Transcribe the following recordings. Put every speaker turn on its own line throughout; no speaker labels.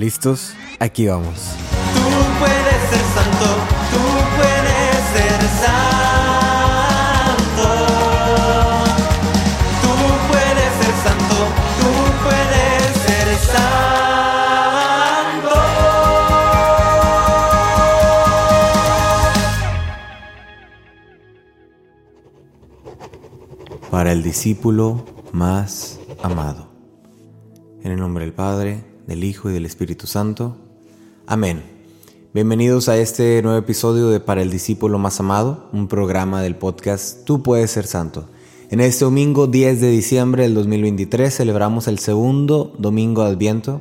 ¿Listos? Aquí vamos.
Tú puedes ser santo, tú puedes ser santo. Tú puedes ser santo, tú puedes ser santo.
Para el discípulo más amado. En el nombre del Padre, del Hijo y del Espíritu Santo. Amén. Bienvenidos a este nuevo episodio de Para el discípulo más amado, un programa del podcast Tú puedes ser santo. En este domingo 10 de diciembre del 2023 celebramos el segundo domingo de Adviento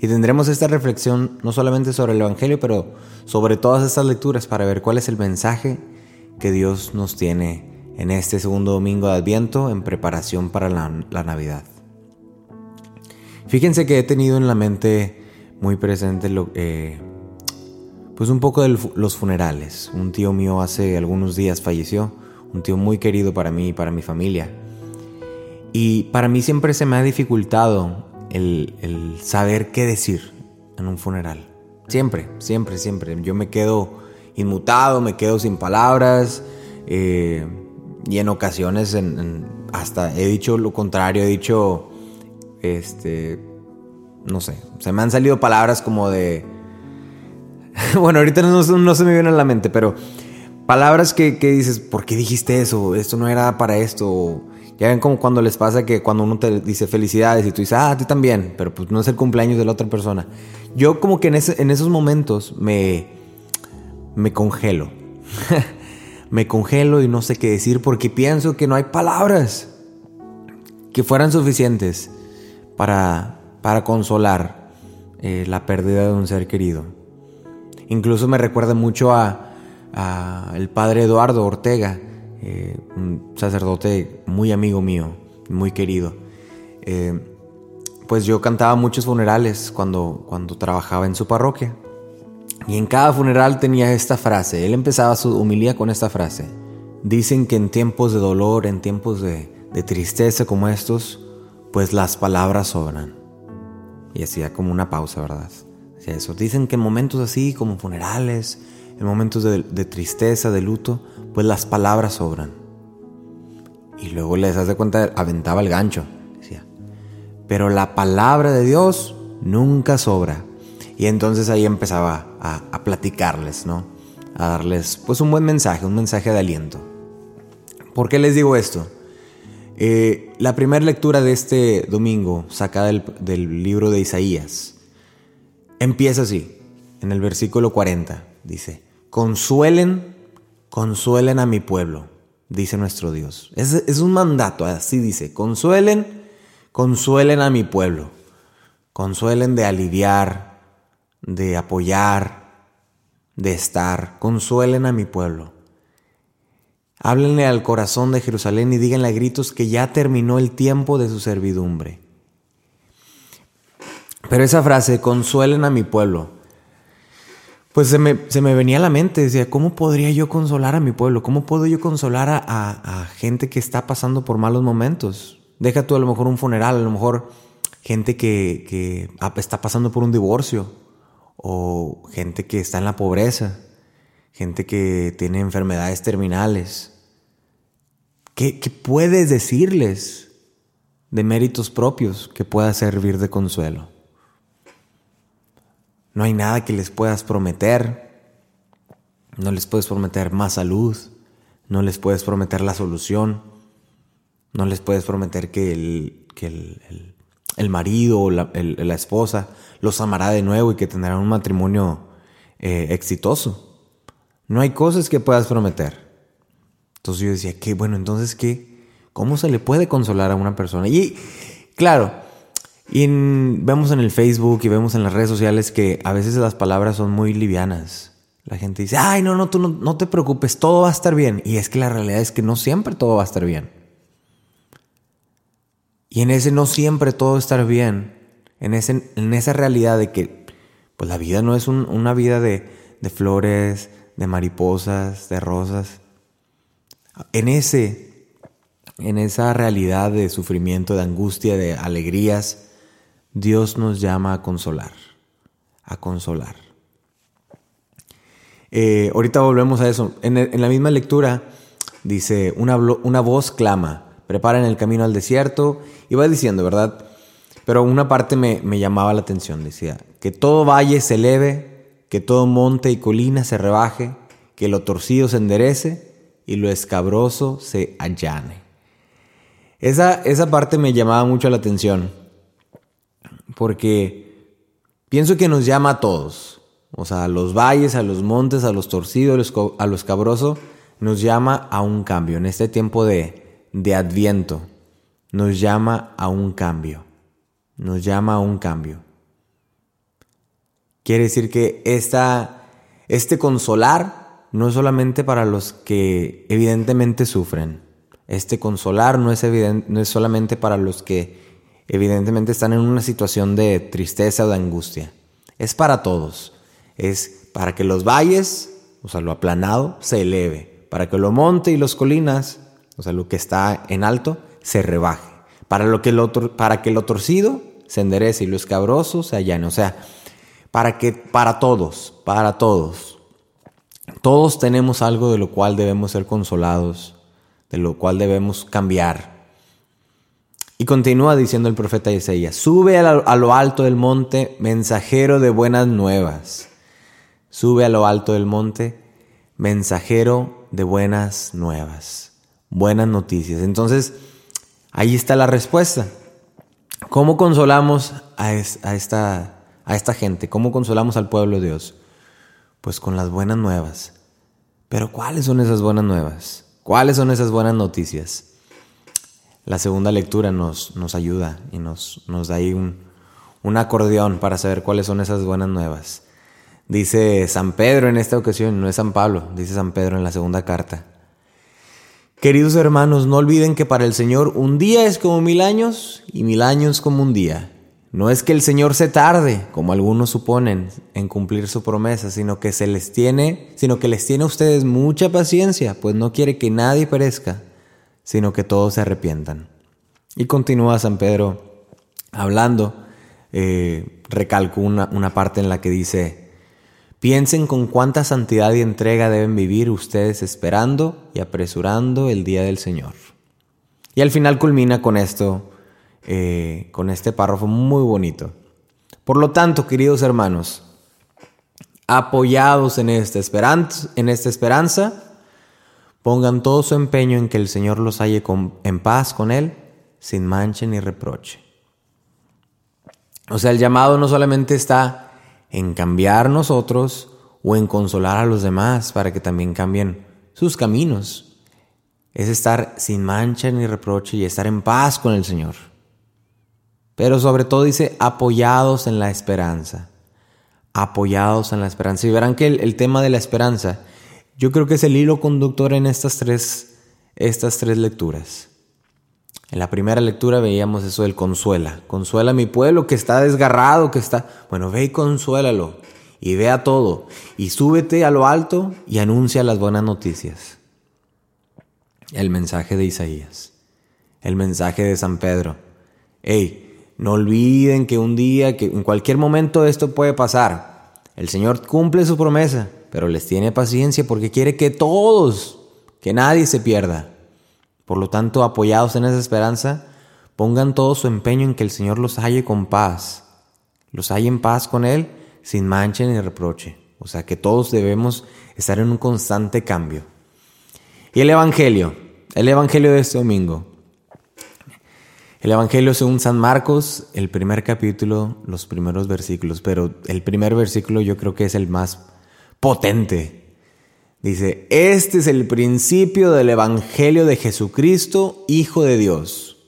y tendremos esta reflexión no solamente sobre el Evangelio, pero sobre todas estas lecturas para ver cuál es el mensaje que Dios nos tiene en este segundo domingo de Adviento en preparación para la, la Navidad. Fíjense que he tenido en la mente muy presente eh, pues un poco de los funerales. Un tío mío hace algunos días falleció, un tío muy querido para mí y para mi familia. Y para mí siempre se me ha dificultado el, saber qué decir en un funeral. Siempre, siempre, siempre. Yo me quedo inmutado, me quedo sin palabras. Eh, y en ocasiones hasta he dicho lo contrario, he dicho, este, no sé, se me han salido palabras como de, bueno, ahorita no, no, se me viene a la mente, pero palabras que, que, dices, ¿por qué dijiste eso? Esto no era para esto. Ya ven como cuando les pasa que cuando uno te dice felicidades y tú dices, ah, a ti también, pero pues no es el cumpleaños de la otra persona. Yo como que en, ese, en esos momentos me, me congelo. me congelo y no sé qué decir porque pienso que no hay palabras que fueran suficientes para, para consolar eh, la pérdida de un ser querido. Incluso me recuerda mucho a, a el padre Eduardo Ortega, eh, un sacerdote muy amigo mío, muy querido. Eh, pues yo cantaba muchos funerales cuando, cuando trabajaba en su parroquia. Y en cada funeral tenía esta frase. Él empezaba su humilía con esta frase. Dicen que en tiempos de dolor, en tiempos de, de tristeza como estos, pues las palabras sobran. Y hacía como una pausa, ¿verdad? Hacía eso. Dicen que en momentos así, como funerales, en momentos de, tristeza, de luto, pues las palabras sobran. Y luego les hace cuenta, aventaba el gancho. Decía, pero la palabra de Dios nunca sobra. Y entonces ahí empezaba a, a, platicarles, ¿no? A darles pues un buen mensaje, un mensaje de aliento. ¿Por qué les digo esto? Eh, la primera lectura de este domingo, sacada del, del, libro de Isaías, empieza así, en el versículo 40, dice, consuelen, consuelen a mi pueblo, dice nuestro Dios. Es, es un mandato, así dice, consuelen, consuelen a mi pueblo, consuelen de aliviar, de apoyar, de estar, consuelen a mi pueblo. Háblenle al corazón de Jerusalén y díganle a gritos que ya terminó el tiempo de su servidumbre. Pero esa frase, consuelen a mi pueblo, pues se me, se me, venía a la mente, decía, ¿cómo podría yo consolar a mi pueblo? ¿Cómo puedo yo consolar a, a, gente que está pasando por malos momentos? Deja tú a lo mejor un funeral, a lo mejor gente que, que está pasando por un divorcio, o gente que está en la pobreza, gente que tiene enfermedades terminales. ¿Qué, puedes decirles de méritos propios que pueda servir de consuelo? No hay nada que les puedas prometer. No les puedes prometer más salud. No les puedes prometer la solución. No les puedes prometer que el, que el, el, marido o la, la, esposa los amará de nuevo y que tendrán un matrimonio eh, exitoso. No hay cosas que puedas prometer. Entonces yo decía, ¿qué? Bueno, entonces, ¿qué? ¿Cómo se le puede consolar a una persona? Y claro, y vemos en el Facebook y vemos en las redes sociales que a veces las palabras son muy livianas. La gente dice, ay, no, no, tú no, no te preocupes, todo va a estar bien. Y es que la realidad es que no siempre todo va a estar bien. Y en ese no siempre todo va a estar bien, en, ese, en esa realidad de que pues la vida no es un, una vida de, de flores, de mariposas, de rosas. En ese, en esa realidad de sufrimiento, de angustia, de alegrías, Dios nos llama a consolar. a consolar. Eh, ahorita volvemos a eso. En, la misma lectura dice, una, una voz clama, preparen el camino al desierto, y va diciendo, ¿verdad? Pero una parte me, me llamaba la atención, decía, que todo valle se eleve, que todo monte y colina se rebaje, que lo torcido se enderece y lo escabroso se allane. Esa, esa parte me llamaba mucho la atención, porque pienso que nos llama a todos, o sea, a los valles, a los montes, a los torcidos, a lo escabroso, nos llama a un cambio. En este tiempo de, de adviento, nos llama a un cambio. Nos llama a un cambio. Quiere decir que esta, este consolar no es solamente para los que evidentemente sufren. Este consolar no es, no es solamente para los que evidentemente están en una situación de tristeza o de angustia. Es para todos. Es para que los valles, o sea, lo aplanado, se eleve. Para que lo monte y los colinas, o sea, lo que está en alto, se rebaje. Para, lo que lo, para que lo torcido se enderece y lo escabroso se allane. O sea, para que para todos, para todos. Todos tenemos algo de lo cual debemos ser consolados, de lo cual debemos cambiar. Y continúa diciendo el profeta Isaías, sube a lo alto del monte, mensajero de buenas nuevas. Sube a lo alto del monte, mensajero de buenas nuevas, buenas noticias. Entonces, ahí está la respuesta. ¿Cómo consolamos a, esta, a esta gente? ¿Cómo consolamos al pueblo de Dios? Pues con las buenas nuevas. Pero ¿cuáles son esas buenas nuevas? ¿Cuáles son esas buenas noticias? La segunda lectura nos, nos ayuda y nos, nos da ahí un, un acordeón para saber cuáles son esas buenas nuevas. Dice San Pedro en esta ocasión, no es San Pablo, dice San Pedro en la segunda carta. Queridos hermanos, no olviden que para el Señor un día es como mil años y mil años como un día. No es que el Señor se tarde, como algunos suponen, en cumplir su promesa, sino que se les tiene, sino que les tiene a ustedes mucha paciencia, pues no quiere que nadie perezca, sino que todos se arrepientan. Y continúa San Pedro hablando, eh, recalco una, una parte en la que dice, Piensen con cuánta santidad y entrega deben vivir ustedes esperando y apresurando el día del Señor. Y al final culmina con esto, eh, con este párrafo muy bonito. Por lo tanto, queridos hermanos, apoyados en esta, esperanza, en esta esperanza, pongan todo su empeño en que el Señor los halle en paz con Él, sin mancha ni reproche. O sea, el llamado no solamente está en cambiar nosotros o en consolar a los demás para que también cambien sus caminos. Es estar sin mancha ni reproche y estar en paz con el Señor. Pero sobre todo dice apoyados en la esperanza. Apoyados en la esperanza. Y verán que el, tema de la esperanza, yo creo que es el hilo conductor en estas tres, estas tres lecturas. En la primera lectura veíamos eso del consuela. Consuela a mi pueblo que está desgarrado, que está... Bueno, ve y consuélalo. Y vea todo. Y súbete a lo alto y anuncia las buenas noticias. El mensaje de Isaías. El mensaje de San Pedro. Hey, no olviden que un día, que en cualquier momento esto puede pasar. El Señor cumple su promesa, pero les tiene paciencia porque quiere que todos, que nadie se pierda. Por lo tanto, apoyados en esa esperanza, pongan todo su empeño en que el Señor los halle con paz, los halle en paz con Él, sin mancha ni reproche. O sea que todos debemos estar en un constante cambio. Y el Evangelio, el Evangelio de este domingo. El Evangelio según San Marcos, el primer capítulo, los primeros versículos, pero el primer versículo yo creo que es el más potente Dice, este es el principio del Evangelio de Jesucristo, Hijo de Dios.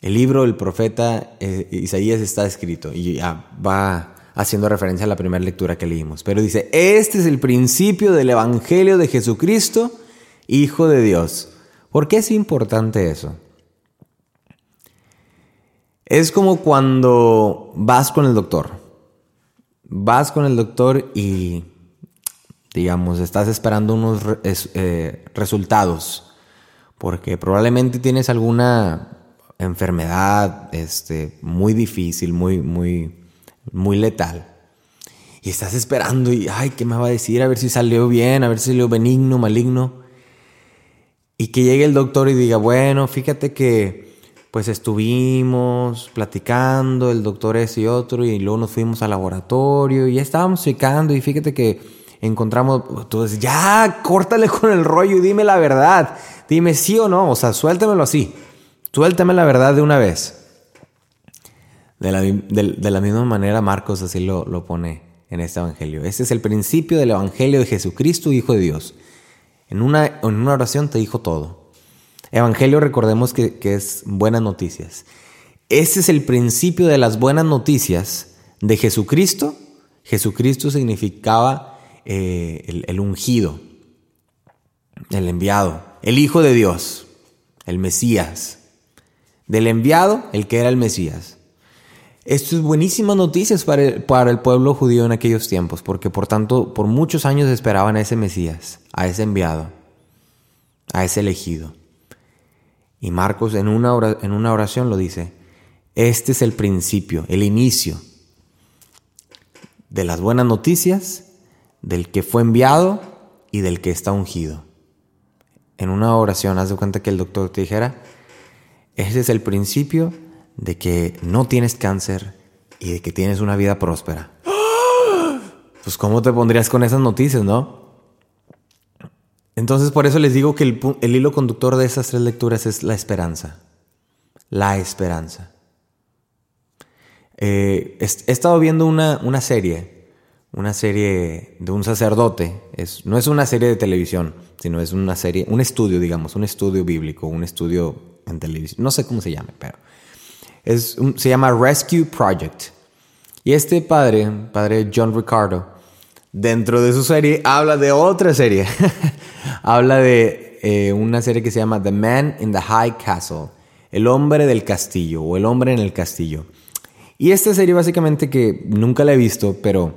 El libro del profeta eh, Isaías está escrito y va haciendo referencia a la primera lectura que leímos. Pero dice, este es el principio del Evangelio de Jesucristo, Hijo de Dios. ¿Por qué es importante eso? Es como cuando vas con el doctor. Vas con el doctor y digamos, estás esperando unos eh, resultados, porque probablemente tienes alguna enfermedad este, muy difícil, muy, muy, muy letal. Y estás esperando y, ay, ¿qué me va a decir? A ver si salió bien, a ver si salió benigno, maligno. Y que llegue el doctor y diga, bueno, fíjate que pues estuvimos platicando, el doctor ese y otro, y luego nos fuimos al laboratorio y ya estábamos checando y fíjate que encontramos, dices, ya, córtale con el rollo y dime la verdad, dime sí o no, o sea, suéltamelo así, suéltame la verdad de una vez. De la, de, la misma manera Marcos así lo, lo pone en este Evangelio. Este es el principio del Evangelio de Jesucristo, Hijo de Dios. En una, en una oración te dijo todo. Evangelio recordemos que, es buenas noticias. Ese es el principio de las buenas noticias de Jesucristo. Jesucristo significaba eh, el, ungido, el enviado, el Hijo de Dios, el Mesías. Del enviado, el que era el Mesías. Esto es buenísimas noticias para el, para el, pueblo judío en aquellos tiempos, porque por tanto, por muchos años esperaban a ese Mesías, a ese enviado, a ese elegido. Y Marcos en una, en una oración lo dice, este es el principio, el inicio de las buenas noticias, del que fue enviado y del que está ungido. En una oración, haz de cuenta que el doctor te dijera, este es el principio de que no tienes cáncer y de que tienes una vida próspera. Pues ¿cómo te pondrías con esas noticias, no? Entonces por eso les digo que el, hilo conductor de esas tres lecturas es la esperanza. La esperanza. Eh, he, estado viendo una, una, serie, una serie de un sacerdote. No es una serie de televisión, sino es una serie, un estudio, digamos, un estudio bíblico, un estudio en televisión. No sé cómo se llame, pero es se llama Rescue Project. Y este padre, padre John Ricardo, dentro de su serie habla de otra serie. habla de eh, una serie que se llama The Man in the High Castle, el hombre del castillo o el hombre en el castillo. Y esta serie básicamente que nunca la he visto, pero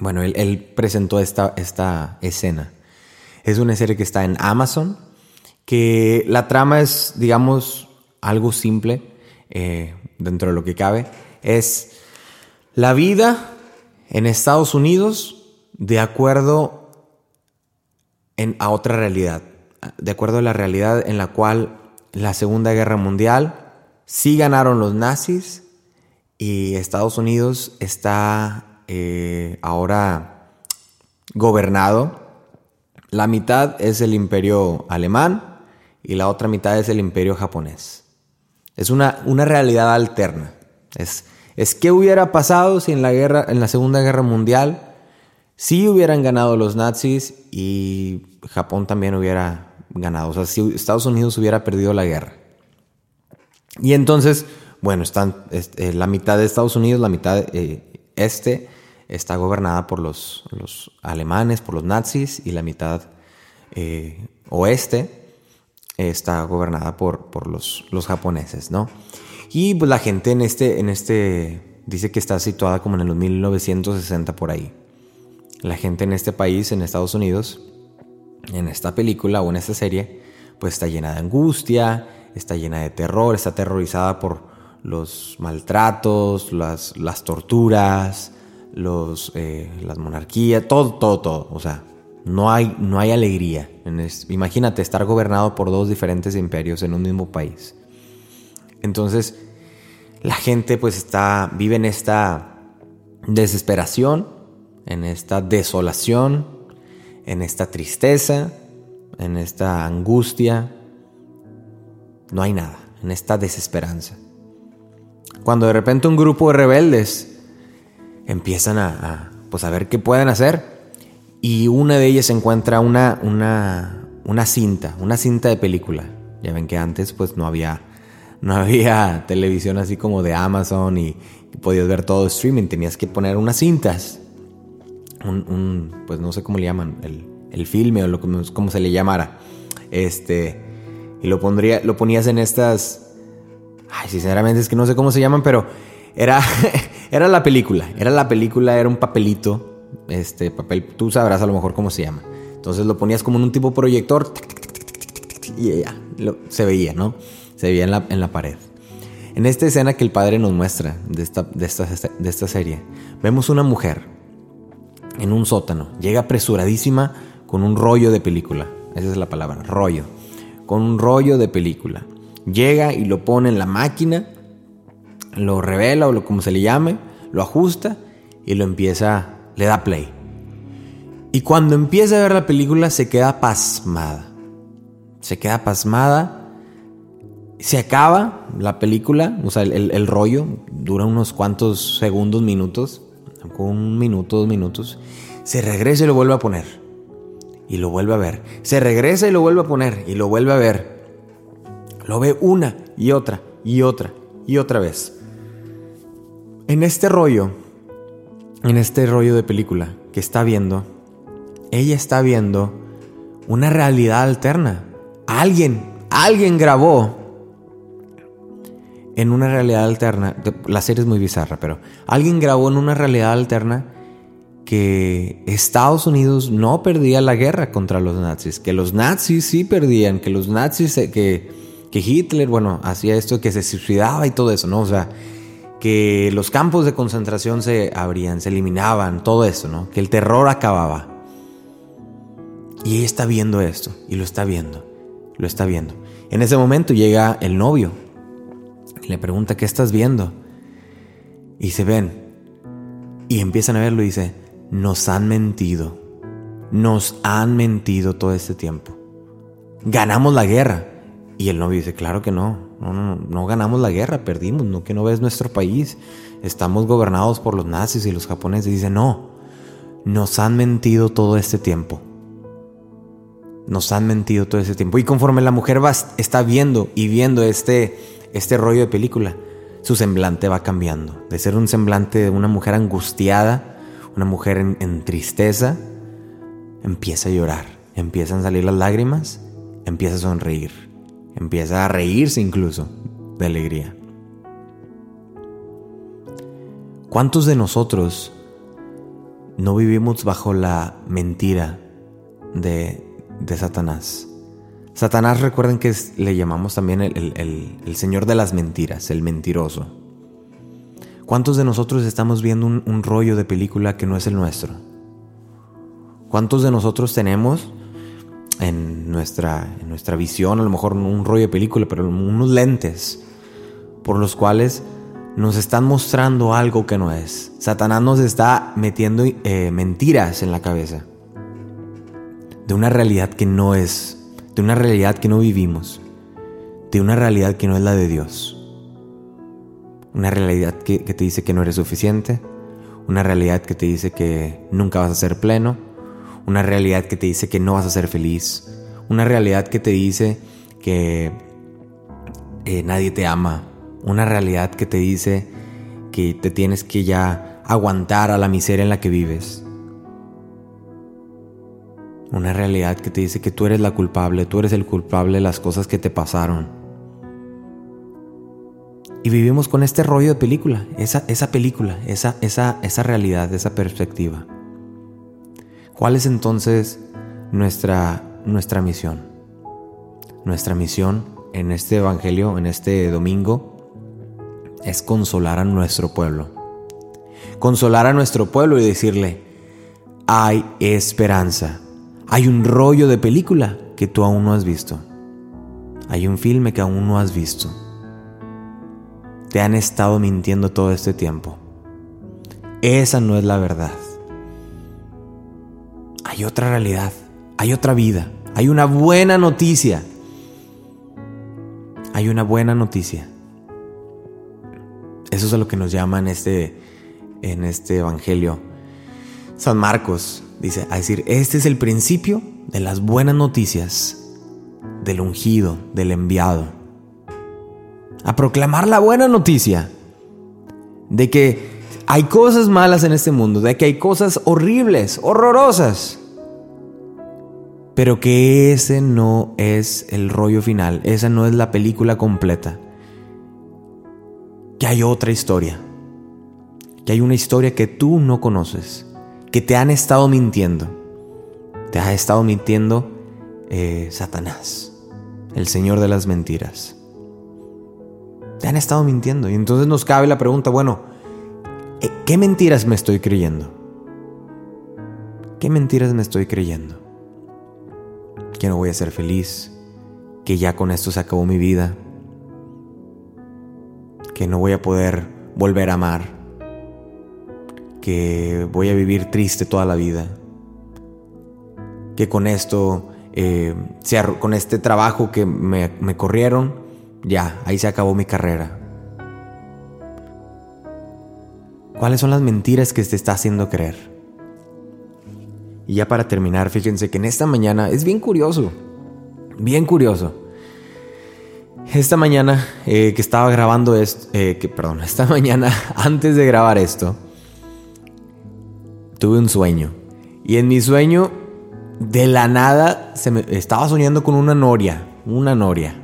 bueno, él, presentó esta, esta escena. Es una serie que está en Amazon, que la trama es, digamos, algo simple eh, dentro de lo que cabe. Es la vida en Estados Unidos de acuerdo a otra realidad, de acuerdo a la realidad en la cual la Segunda Guerra Mundial sí ganaron los nazis y Estados Unidos está eh, ahora gobernado. La mitad es el imperio alemán y la otra mitad es el imperio japonés. Es una, una realidad alterna. Es, es qué hubiera pasado si en la guerra, en la Segunda Guerra Mundial, si hubieran ganado los nazis y Japón también hubiera ganado. O sea, si Estados Unidos hubiera perdido la guerra. Y entonces, bueno, están este, la mitad de Estados Unidos, la mitad eh, este, está gobernada por los, los, alemanes, por los nazis, y la mitad eh, oeste está gobernada por, por los, los, japoneses, ¿no? Y pues la gente en este, en este, dice que está situada como en el 1960 por ahí la gente en este país, en Estados Unidos, en esta película o en esta serie, pues está llena de angustia, está llena de terror, está aterrorizada por los maltratos, las, las torturas, los, eh, las monarquías, todo, todo, todo. O sea, no hay, no hay alegría. imagínate estar gobernado por dos diferentes imperios en un mismo país. Entonces, la gente pues está, vive en esta desesperación en esta desolación, en esta tristeza, en esta angustia. No hay nada, en esta desesperanza. Cuando de repente un grupo de rebeldes empiezan a, pues a ver qué pueden hacer y una de ellas encuentra una, una, una cinta, una cinta de película. Ya ven que antes pues no había, no había televisión así como de Amazon y, y podías ver todo streaming, tenías que poner unas cintas un, pues no sé cómo le llaman, el, el filme o lo como se le llamara. Este, y lo pondría, lo ponías en estas, ay, sinceramente es que no sé cómo se llaman, pero era, era la película, era la película, era un papelito, este papel, tú sabrás a lo mejor cómo se llama. Entonces lo ponías como en un tipo proyector y ya, se veía, ¿no? Se veía en la, en la pared. En esta escena que el padre nos muestra de esta, de esta, de esta serie, vemos una mujer en un sótano. Llega apresuradísima con un rollo de película. Esa es la palabra, rollo. Con un rollo de película. Llega y lo pone en la máquina, lo revela o lo como se le llame, lo ajusta y lo empieza, le da play. Y cuando empieza a ver la película se queda pasmada. Se queda pasmada. Se acaba la película, o sea, el, el rollo dura unos cuantos segundos, minutos, un minuto, dos minutos. Se regresa y lo vuelve a poner. Y lo vuelve a ver. Se regresa y lo vuelve a poner. Y lo vuelve a ver. Lo ve una y otra y otra y otra vez. En este rollo, en este rollo de película que está viendo, ella está viendo una realidad alterna. Alguien, alguien grabó en una realidad alterna. La serie es muy bizarra, pero alguien grabó en una realidad alterna que Estados Unidos no perdía la guerra contra los nazis, que los nazis sí perdían, que los nazis, que, Hitler, bueno, hacía esto, que se suicidaba y todo eso, ¿no? O sea, que los campos de concentración se abrían, se eliminaban, todo eso, ¿no? Que el terror acababa. Y ella está viendo esto, y lo está viendo, lo está viendo. En ese momento llega el novio, y le pregunta, ¿qué estás viendo? Y se ven, y empiezan a verlo y dice, nos han mentido, nos han mentido todo este tiempo. Ganamos la guerra. Y el novio dice, claro que no, no, no, no ganamos la guerra, perdimos, no que no ves nuestro país, estamos gobernados por los nazis y los japoneses. Dice, no, nos han mentido todo este tiempo. Nos han mentido todo este tiempo. Y conforme la mujer va, está viendo y viendo este, este rollo de película, su semblante va cambiando. De ser un semblante de una mujer angustiada, una mujer en, tristeza, empieza a llorar, empiezan a salir las lágrimas, empieza a sonreír, empieza a reírse incluso de alegría. ¿Cuántos de nosotros no vivimos bajo la mentira de, de Satanás? Satanás recuerden que le llamamos también el, el- el- señor de las mentiras, el mentiroso. ¿Cuántos de nosotros estamos viendo un, rollo de película que no es el nuestro? ¿Cuántos de nosotros tenemos en nuestra, en nuestra visión, a lo mejor un rollo de película, pero unos lentes por los cuales nos están mostrando algo que no es? Satanás nos está metiendo eh, mentiras en la cabeza de una realidad que no es, de una realidad que no vivimos, de una realidad que no es la de Dios. Una realidad que, que te dice que no eres suficiente, una realidad que te dice que nunca vas a ser pleno, una realidad que te dice que no vas a ser feliz, una realidad que te dice que eh, nadie te ama, una realidad que te dice que te tienes que ya aguantar a la miseria en la que vives. Una realidad que te dice que tú eres la culpable, tú eres el culpable de las cosas que te pasaron. Y vivimos con este rollo de película, esa, esa película, esa, esa, esa realidad, esa perspectiva. ¿Cuál es entonces nuestra, nuestra misión? Nuestra misión en este Evangelio, en este domingo, es consolar a nuestro pueblo. Consolar a nuestro pueblo y decirle, hay esperanza. Hay un rollo de película que tú aún no has visto. Hay un filme que aún no has visto. Te han estado mintiendo todo este tiempo. Esa no es la verdad. Hay otra realidad, hay otra vida, hay una buena noticia. Hay una buena noticia. Eso es a lo que nos llama en este, en este evangelio. San Marcos dice, a decir, este es el principio de las buenas noticias, del ungido, del enviado. A proclamar la buena noticia de que hay cosas malas en este mundo, de que hay cosas horribles, horrorosas. Pero que ese no es el rollo final, esa no es la película completa. Que hay otra historia. Que hay una historia que tú no conoces. Que te han estado mintiendo. Te ha estado mintiendo eh, Satanás, el Señor de las mentiras. Te han estado mintiendo. Y entonces nos cabe la pregunta, bueno, ¿eh, ¿qué mentiras me estoy creyendo? ¿qué mentiras me estoy creyendo? Que no voy a ser feliz, que ya con esto se acabó mi vida, que no voy a poder volver a amar, que voy a vivir triste toda la vida, que con esto, eh, con este trabajo que me, me corrieron, ya, ahí se acabó mi carrera. ¿Cuáles son las mentiras que te está haciendo creer? Y ya para terminar, fíjense que en esta mañana es bien curioso, bien curioso. Esta mañana eh, que estaba grabando esto, eh, perdón, esta mañana antes de grabar esto, tuve un sueño. Y en mi sueño, de la nada, se me, estaba soñando con una noria, una noria.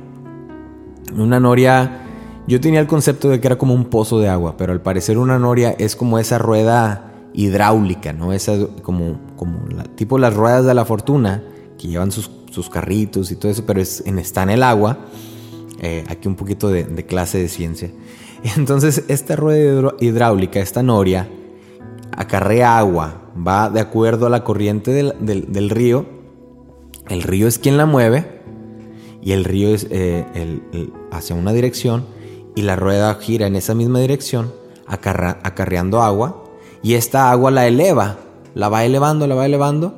Una noria, yo tenía el concepto de que era como un pozo de agua, pero al parecer una noria es como esa rueda hidráulica, ¿no? Esa como, como tipo las ruedas de la fortuna, que llevan sus, sus carritos y todo eso, pero es, en, está en el agua eh, aquí un poquito de, clase de ciencia. Entonces, esta rueda hidráulica, esta noria, acarrea agua, va de acuerdo a la corriente del, río. El río es quien la mueve y el río es eh, hacia una dirección y la rueda gira en esa misma dirección, acarreando agua y esta agua la eleva, la va elevando, la va elevando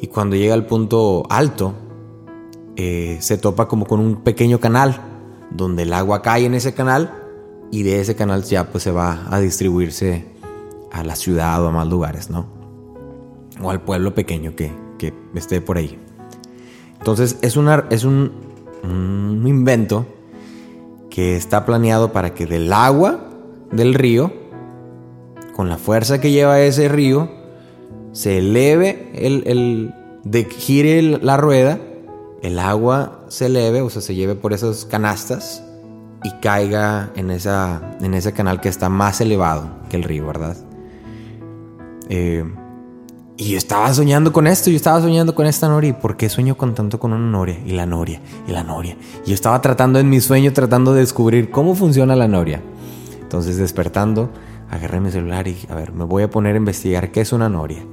y cuando llega al punto alto, eh, se topa como con un pequeño canal, donde el agua cae en ese canal y de ese canal ya pues se va a distribuirse a la ciudad o a más lugares, ¿no? O al pueblo pequeño que, que esté por ahí. Entonces es, una, es un, invento que está planeado para que del agua del río, con la fuerza que lleva ese río, se eleve el, el de, gire la rueda el agua se eleve, o sea, se lleve por esas canastas y caiga en, esa, en ese canal que está más elevado que el río, ¿verdad? Eh, y yo estaba soñando con esto, yo estaba soñando con esta noria. ¿Por qué sueño con tanto con una noria? Y la noria, y la noria. Y yo estaba tratando en mi sueño, tratando de descubrir cómo funciona la noria. Entonces despertando, agarré mi celular y, a ver, me voy a poner a investigar qué es una noria.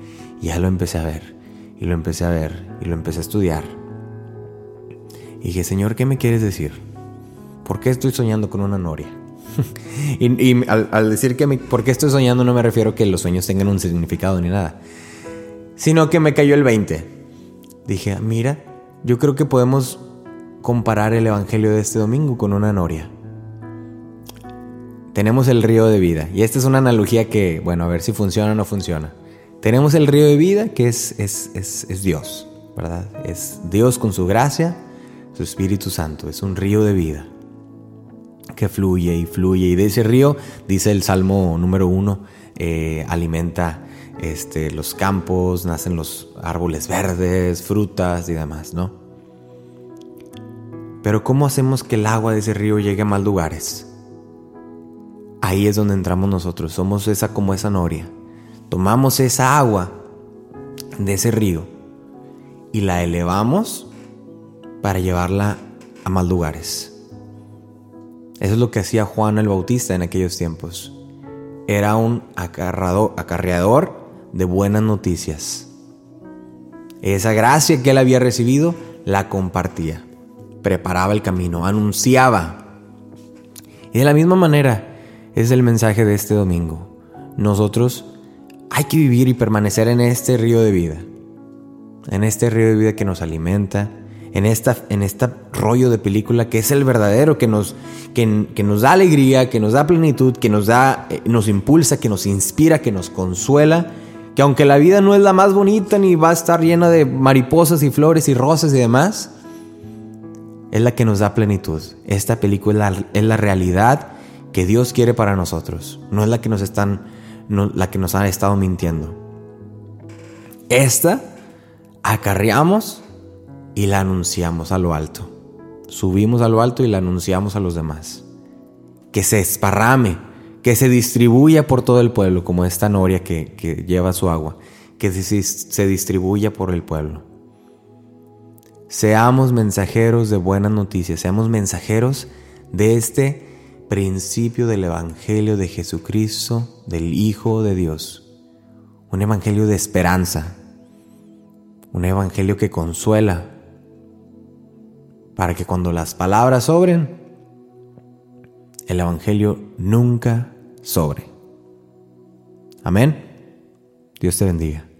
Y ya lo empecé a ver, y lo empecé a ver, y lo empecé a estudiar. Y dije, Señor, ¿qué me quieres decir? ¿Por qué estoy soñando con una noria? y, al, decir que me, por qué estoy soñando no me refiero a que los sueños tengan un significado ni nada, sino que me cayó el 20. Dije, mira, yo creo que podemos comparar el Evangelio de este domingo con una noria. Tenemos el río de vida, y esta es una analogía que, bueno, a ver si funciona o no funciona. Tenemos el río de vida que es, es, es, es Dios, ¿verdad? Es Dios con su gracia su Espíritu Santo, es un río de vida fluye y fluye. Y de ese río, dice el Salmo número uno, eh, alimenta este, los campos, nacen los árboles verdes, frutas y demás, ¿no? Pero ¿cómo hacemos que el agua de ese río llegue a más lugares? Ahí es donde entramos nosotros, somos esa como esa noria. Tomamos esa agua de ese río y la elevamos para llevarla a más lugares. Eso es lo que hacía Juan el Bautista en aquellos tiempos. Era un acarreador de buenas noticias. Esa gracia que él había recibido la compartía, preparaba el camino, anunciaba. Y de la misma manera es el mensaje de este domingo. Nosotros hay que vivir y permanecer en este río de vida, en este río de vida que nos alimenta, en esta, en este rollo de película que es el verdadero, que nos, que, nos da alegría, que nos da plenitud, que nos, da, eh, nos impulsa, que nos inspira, que nos consuela, que aunque la vida no es la más bonita ni va a estar llena de mariposas y flores y rosas y demás, es la que nos da plenitud. Esta película es la, realidad que Dios quiere para nosotros, no es la que nos están, la que nos han estado mintiendo. Esta acarreamos y la anunciamos a lo alto. Subimos a lo alto y la anunciamos a los demás. Que se esparrame, que se distribuya por todo el pueblo, como esta noria que, lleva su agua, que se, se distribuya por el pueblo. Seamos mensajeros de buenas noticias, seamos mensajeros de este principio del Evangelio de Jesucristo, del Hijo de Dios. Un Evangelio de esperanza, un evangelio que consuela, para que cuando las palabras sobren, el evangelio nunca sobre. Amén. Dios te bendiga.